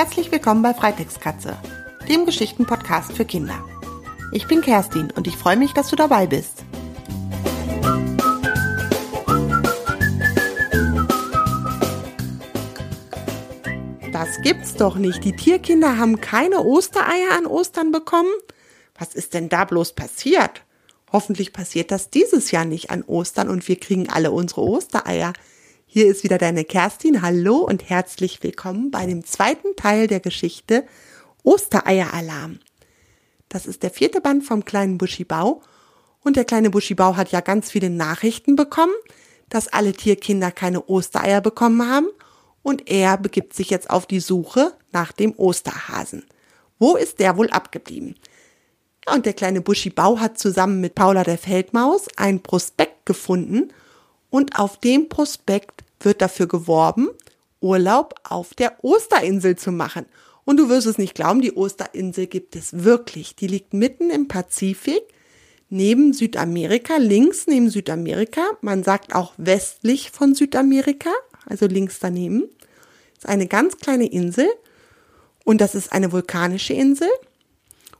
Herzlich willkommen bei Freitextkatze, dem Geschichtenpodcast für Kinder. Ich bin Kerstin und ich freue mich, dass du dabei bist. Das gibt's doch nicht. Die Tierkinder haben keine Ostereier an Ostern bekommen. Was ist denn da bloß passiert? Hoffentlich passiert das dieses Jahr nicht an Ostern und wir kriegen alle unsere Ostereier. Hier ist wieder deine Kerstin. Hallo und herzlich willkommen bei dem zweiten Teil der Geschichte Ostereieralarm. Das ist der vierte Band vom kleinen Buschibau. Und der kleine Buschibau hat ja ganz viele Nachrichten bekommen, dass alle Tierkinder keine Ostereier bekommen haben. Und er begibt sich jetzt auf die Suche nach dem Osterhasen. Wo ist der wohl abgeblieben? Und der kleine Buschibau hat zusammen mit Paula der Feldmaus ein Prospekt gefunden und auf dem Prospekt wird dafür geworben, Urlaub auf der Osterinsel zu machen. Und du wirst es nicht glauben, die Osterinsel gibt es wirklich. Die liegt mitten im Pazifik, neben Südamerika, links neben Südamerika. Man sagt auch westlich von Südamerika, also links daneben. Ist eine ganz kleine Insel und das ist eine vulkanische Insel.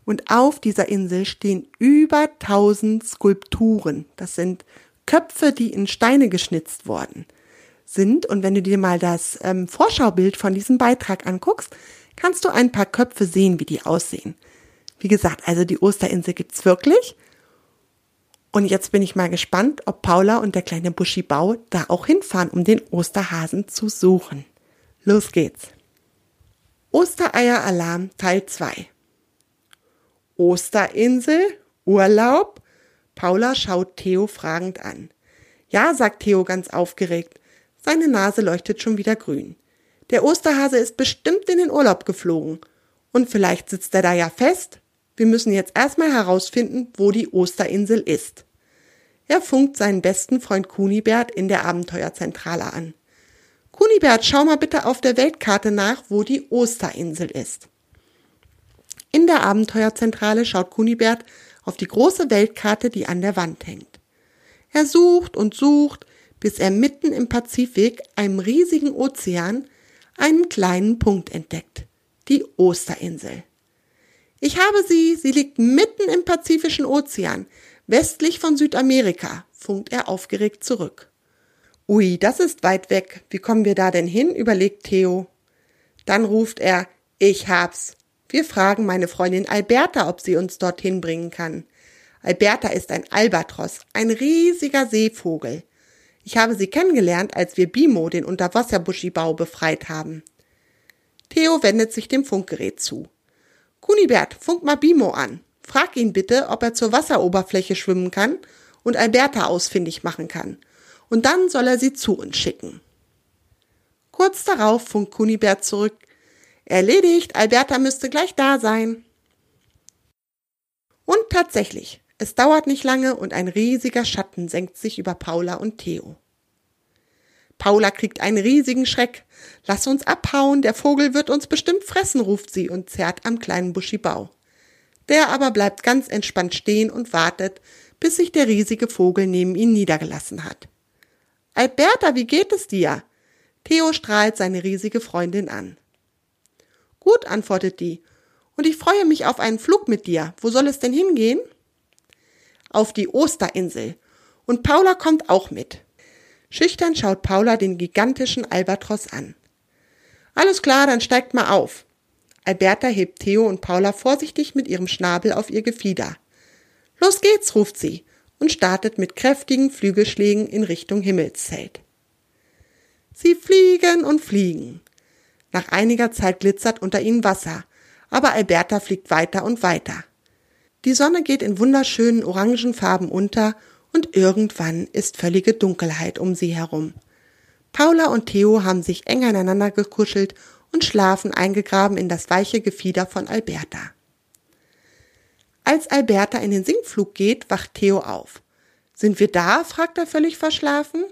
Und auf dieser Insel stehen über 1000 Skulpturen. Das sind Köpfe, die in Steine geschnitzt worden sind. Und wenn du dir mal das ähm, Vorschaubild von diesem Beitrag anguckst, kannst du ein paar Köpfe sehen, wie die aussehen. Wie gesagt, also die Osterinsel gibt's wirklich. Und jetzt bin ich mal gespannt, ob Paula und der kleine Buschibau da auch hinfahren, um den Osterhasen zu suchen. Los geht's. Ostereier-Alarm Teil 2. Osterinsel? Urlaub? Paula schaut Theo fragend an. Ja, sagt Theo ganz aufgeregt. Seine Nase leuchtet schon wieder grün. Der Osterhase ist bestimmt in den Urlaub geflogen. Und vielleicht sitzt er da ja fest. Wir müssen jetzt erstmal herausfinden, wo die Osterinsel ist. Er funkt seinen besten Freund Kunibert in der Abenteuerzentrale an. Kunibert, schau mal bitte auf der Weltkarte nach, wo die Osterinsel ist. In der Abenteuerzentrale schaut Kunibert auf die große Weltkarte, die an der Wand hängt. Er sucht und sucht, bis er mitten im Pazifik, einem riesigen Ozean, einen kleinen Punkt entdeckt. Die Osterinsel. Ich habe sie, sie liegt mitten im Pazifischen Ozean, westlich von Südamerika, funkt er aufgeregt zurück. Ui, das ist weit weg. Wie kommen wir da denn hin? überlegt Theo. Dann ruft er, ich hab's. Wir fragen meine Freundin Alberta, ob sie uns dorthin bringen kann. Alberta ist ein Albatros, ein riesiger Seevogel. Ich habe sie kennengelernt, als wir Bimo, den Unterwasserbuschibau, befreit haben. Theo wendet sich dem Funkgerät zu. Kunibert, funk mal Bimo an. Frag ihn bitte, ob er zur Wasseroberfläche schwimmen kann und Alberta ausfindig machen kann. Und dann soll er sie zu uns schicken. Kurz darauf funkt Kunibert zurück. Erledigt, Alberta müsste gleich da sein. Und tatsächlich, es dauert nicht lange und ein riesiger Schatten senkt sich über Paula und Theo. Paula kriegt einen riesigen Schreck. Lass uns abhauen, der Vogel wird uns bestimmt fressen, ruft sie und zerrt am kleinen Buschibau. Der aber bleibt ganz entspannt stehen und wartet, bis sich der riesige Vogel neben ihn niedergelassen hat. Alberta, wie geht es dir? Theo strahlt seine riesige Freundin an. Gut, antwortet die. Und ich freue mich auf einen Flug mit dir. Wo soll es denn hingehen? Auf die Osterinsel. Und Paula kommt auch mit. Schüchtern schaut Paula den gigantischen Albatros an. Alles klar, dann steigt mal auf. Alberta hebt Theo und Paula vorsichtig mit ihrem Schnabel auf ihr Gefieder. Los geht's, ruft sie und startet mit kräftigen Flügelschlägen in Richtung Himmelszelt. Sie fliegen und fliegen. Nach einiger Zeit glitzert unter ihnen Wasser, aber Alberta fliegt weiter und weiter. Die Sonne geht in wunderschönen orangen Farben unter und irgendwann ist völlige Dunkelheit um sie herum. Paula und Theo haben sich eng aneinander gekuschelt und schlafen eingegraben in das weiche Gefieder von Alberta. Als Alberta in den Sinkflug geht, wacht Theo auf. Sind wir da? fragt er völlig verschlafen.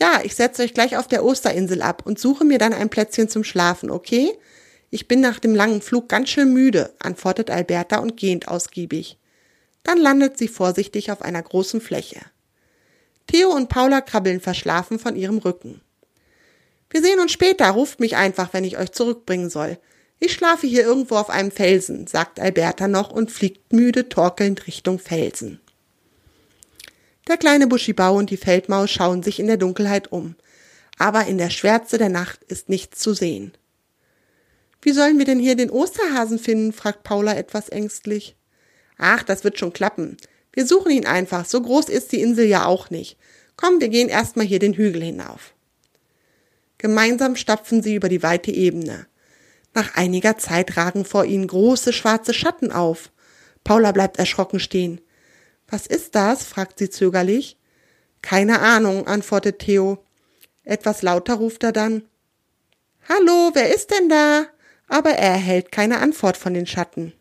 Ja, ich setze euch gleich auf der Osterinsel ab und suche mir dann ein Plätzchen zum Schlafen, okay? Ich bin nach dem langen Flug ganz schön müde, antwortet Alberta und gähnt ausgiebig. Dann landet sie vorsichtig auf einer großen Fläche. Theo und Paula krabbeln verschlafen von ihrem Rücken. Wir sehen uns später, ruft mich einfach, wenn ich euch zurückbringen soll. Ich schlafe hier irgendwo auf einem Felsen, sagt Alberta noch und fliegt müde torkelnd Richtung Felsen. Der kleine Buschibau und die Feldmaus schauen sich in der Dunkelheit um, aber in der Schwärze der Nacht ist nichts zu sehen. Wie sollen wir denn hier den Osterhasen finden? fragt Paula etwas ängstlich. Ach, das wird schon klappen. Wir suchen ihn einfach, so groß ist die Insel ja auch nicht. Komm, wir gehen erstmal hier den Hügel hinauf. Gemeinsam stapfen sie über die weite Ebene. Nach einiger Zeit ragen vor ihnen große schwarze Schatten auf. Paula bleibt erschrocken stehen. Was ist das? fragt sie zögerlich. Keine Ahnung, antwortet Theo. Etwas lauter ruft er dann. Hallo, wer ist denn da? Aber er erhält keine Antwort von den Schatten.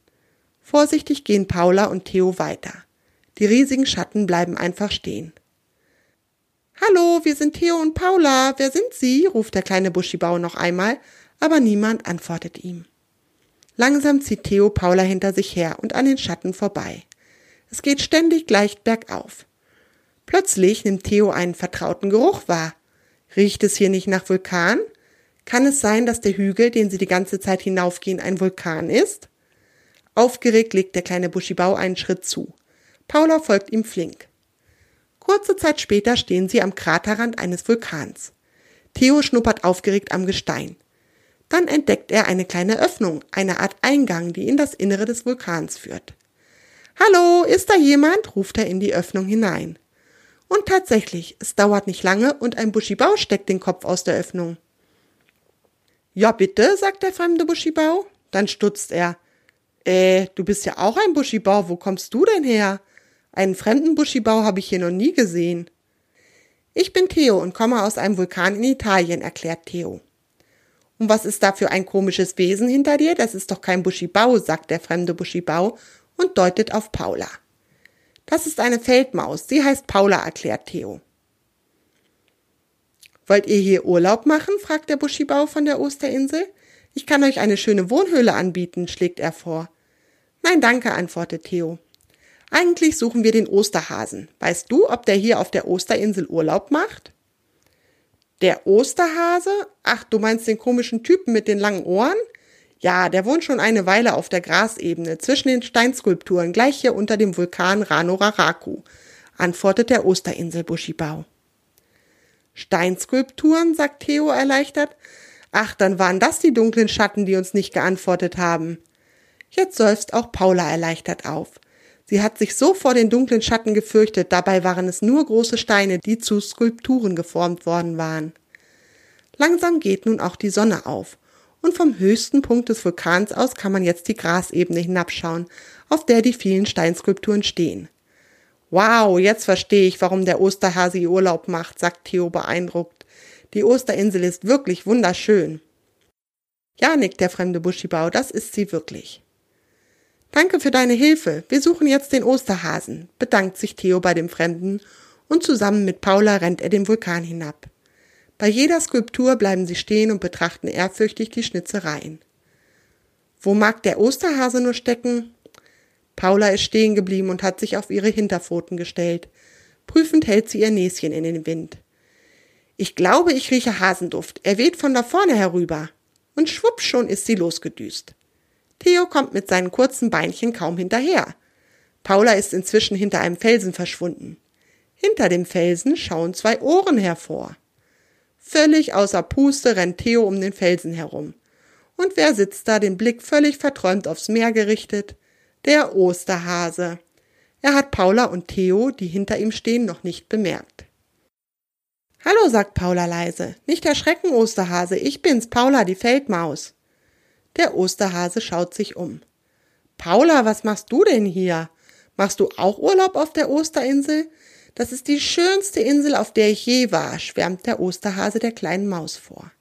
Vorsichtig gehen Paula und Theo weiter. Die riesigen Schatten bleiben einfach stehen. Hallo, wir sind Theo und Paula. Wer sind Sie? ruft der kleine Buschibau noch einmal, aber niemand antwortet ihm. Langsam zieht Theo Paula hinter sich her und an den Schatten vorbei. Es geht ständig gleich bergauf. Plötzlich nimmt Theo einen vertrauten Geruch wahr. Riecht es hier nicht nach Vulkan? Kann es sein, dass der Hügel, den sie die ganze Zeit hinaufgehen, ein Vulkan ist? Aufgeregt legt der kleine Buschibau einen Schritt zu. Paula folgt ihm flink. Kurze Zeit später stehen sie am Kraterrand eines Vulkans. Theo schnuppert aufgeregt am Gestein. Dann entdeckt er eine kleine Öffnung, eine Art Eingang, die in das Innere des Vulkans führt. Hallo, ist da jemand? ruft er in die Öffnung hinein. Und tatsächlich, es dauert nicht lange und ein Buschibau steckt den Kopf aus der Öffnung. Ja, bitte, sagt der fremde Buschibau. Dann stutzt er. Äh, du bist ja auch ein Buschibau, wo kommst du denn her? Einen fremden Buschibau habe ich hier noch nie gesehen. Ich bin Theo und komme aus einem Vulkan in Italien, erklärt Theo. Und was ist da für ein komisches Wesen hinter dir? Das ist doch kein Buschibau, sagt der fremde Buschibau und deutet auf Paula. Das ist eine Feldmaus, sie heißt Paula, erklärt Theo. Wollt ihr hier Urlaub machen? fragt der Buschibau von der Osterinsel. Ich kann euch eine schöne Wohnhöhle anbieten, schlägt er vor. Nein, danke, antwortet Theo. Eigentlich suchen wir den Osterhasen. Weißt du, ob der hier auf der Osterinsel Urlaub macht? Der Osterhase? Ach, du meinst den komischen Typen mit den langen Ohren? Ja, der wohnt schon eine Weile auf der Grasebene zwischen den Steinskulpturen, gleich hier unter dem Vulkan Ranoraraku, antwortet der Osterinsel-Buschibau. Steinskulpturen, sagt Theo erleichtert. Ach, dann waren das die dunklen Schatten, die uns nicht geantwortet haben. Jetzt seufzt auch Paula erleichtert auf. Sie hat sich so vor den dunklen Schatten gefürchtet, dabei waren es nur große Steine, die zu Skulpturen geformt worden waren. Langsam geht nun auch die Sonne auf, und vom höchsten Punkt des Vulkans aus kann man jetzt die Grasebene hinabschauen, auf der die vielen Steinskulpturen stehen. Wow, jetzt verstehe ich, warum der Osterhase Urlaub macht, sagt Theo beeindruckt. Die Osterinsel ist wirklich wunderschön. Ja, nickt der fremde Buschibau, das ist sie wirklich. Danke für deine Hilfe. Wir suchen jetzt den Osterhasen, bedankt sich Theo bei dem Fremden und zusammen mit Paula rennt er den Vulkan hinab. Bei jeder Skulptur bleiben sie stehen und betrachten ehrfürchtig die Schnitzereien. Wo mag der Osterhase nur stecken? Paula ist stehen geblieben und hat sich auf ihre Hinterpfoten gestellt. Prüfend hält sie ihr Näschen in den Wind. Ich glaube, ich rieche Hasenduft. Er weht von da vorne herüber. Und schwupp schon ist sie losgedüst. Theo kommt mit seinen kurzen Beinchen kaum hinterher. Paula ist inzwischen hinter einem Felsen verschwunden. Hinter dem Felsen schauen zwei Ohren hervor. Völlig außer Puste rennt Theo um den Felsen herum. Und wer sitzt da, den Blick völlig verträumt aufs Meer gerichtet? Der Osterhase. Er hat Paula und Theo, die hinter ihm stehen, noch nicht bemerkt. Hallo, sagt Paula leise. Nicht erschrecken, Osterhase. Ich bin's, Paula, die Feldmaus. Der Osterhase schaut sich um. Paula, was machst du denn hier? Machst du auch Urlaub auf der Osterinsel? Das ist die schönste Insel, auf der ich je war, schwärmt der Osterhase der kleinen Maus vor.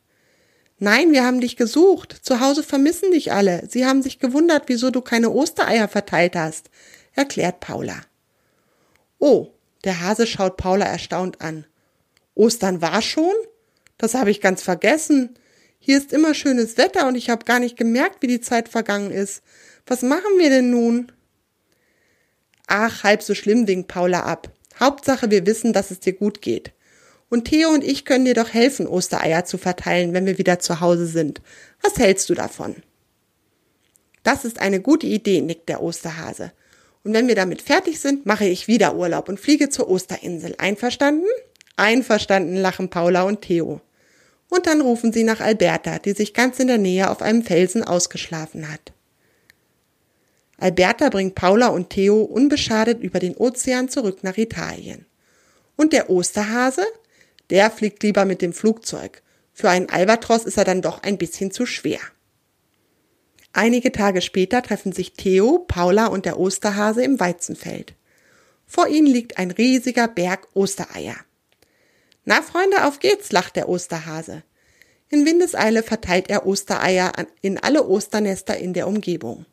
Nein, wir haben dich gesucht. Zu Hause vermissen dich alle. Sie haben sich gewundert, wieso du keine Ostereier verteilt hast, erklärt Paula. Oh, der Hase schaut Paula erstaunt an. Ostern war schon? Das habe ich ganz vergessen. Hier ist immer schönes Wetter und ich habe gar nicht gemerkt, wie die Zeit vergangen ist. Was machen wir denn nun? Ach, halb so schlimm, winkt Paula ab. Hauptsache, wir wissen, dass es dir gut geht. Und Theo und ich können dir doch helfen, Ostereier zu verteilen, wenn wir wieder zu Hause sind. Was hältst du davon? Das ist eine gute Idee, nickt der Osterhase. Und wenn wir damit fertig sind, mache ich wieder Urlaub und fliege zur Osterinsel. Einverstanden? Einverstanden, lachen Paula und Theo. Und dann rufen sie nach Alberta, die sich ganz in der Nähe auf einem Felsen ausgeschlafen hat. Alberta bringt Paula und Theo unbeschadet über den Ozean zurück nach Italien. Und der Osterhase? Der fliegt lieber mit dem Flugzeug. Für einen Albatros ist er dann doch ein bisschen zu schwer. Einige Tage später treffen sich Theo, Paula und der Osterhase im Weizenfeld. Vor ihnen liegt ein riesiger Berg Ostereier. Na, Freunde, auf geht's, lacht der Osterhase. In Windeseile verteilt er Ostereier in alle Osternester in der Umgebung.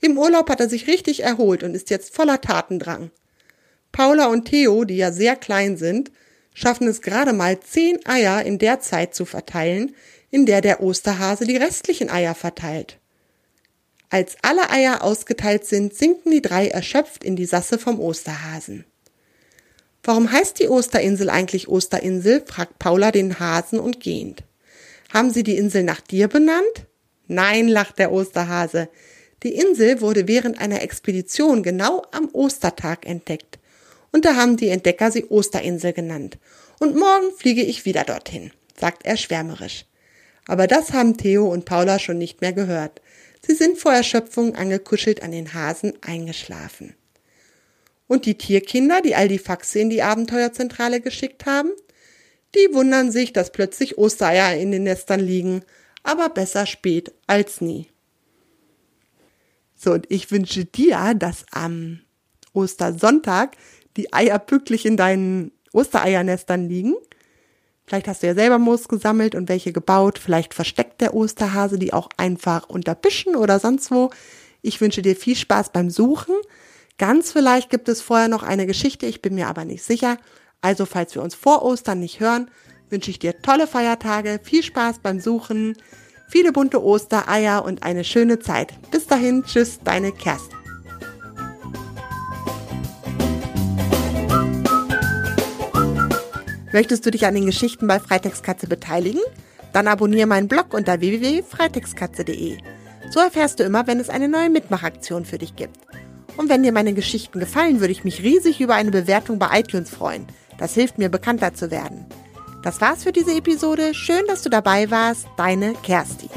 Im Urlaub hat er sich richtig erholt und ist jetzt voller Tatendrang. Paula und Theo, die ja sehr klein sind, schaffen es gerade mal zehn Eier in der Zeit zu verteilen, in der der Osterhase die restlichen Eier verteilt. Als alle Eier ausgeteilt sind, sinken die drei erschöpft in die Sasse vom Osterhasen. Warum heißt die Osterinsel eigentlich Osterinsel? fragt Paula den Hasen und gähnt. Haben Sie die Insel nach dir benannt? Nein, lacht der Osterhase. Die Insel wurde während einer Expedition genau am Ostertag entdeckt. Und da haben die Entdecker sie Osterinsel genannt. Und morgen fliege ich wieder dorthin, sagt er schwärmerisch. Aber das haben Theo und Paula schon nicht mehr gehört. Sie sind vor Erschöpfung angekuschelt an den Hasen eingeschlafen. Und die Tierkinder, die all die Faxe in die Abenteuerzentrale geschickt haben, die wundern sich, dass plötzlich Ostereier in den Nestern liegen, aber besser spät als nie. So, und ich wünsche dir, dass am Ostersonntag die Eier pünktlich in deinen Ostereiernestern liegen Vielleicht hast du ja selber Moos gesammelt und welche gebaut. Vielleicht versteckt der Osterhase die auch einfach unter Büschen oder sonst wo. Ich wünsche dir viel Spaß beim Suchen. Ganz vielleicht gibt es vorher noch eine Geschichte, ich bin mir aber nicht sicher. Also falls wir uns vor Ostern nicht hören, wünsche ich dir tolle Feiertage, viel Spaß beim Suchen, viele bunte Ostereier und eine schöne Zeit. Bis dahin, tschüss, deine Kerstin. Möchtest du dich an den Geschichten bei Freitextkatze beteiligen? Dann abonniere meinen Blog unter www.freitextkatze.de. So erfährst du immer, wenn es eine neue Mitmachaktion für dich gibt. Und wenn dir meine Geschichten gefallen, würde ich mich riesig über eine Bewertung bei iTunes freuen. Das hilft mir, bekannter zu werden. Das war's für diese Episode. Schön, dass du dabei warst. Deine Kersti.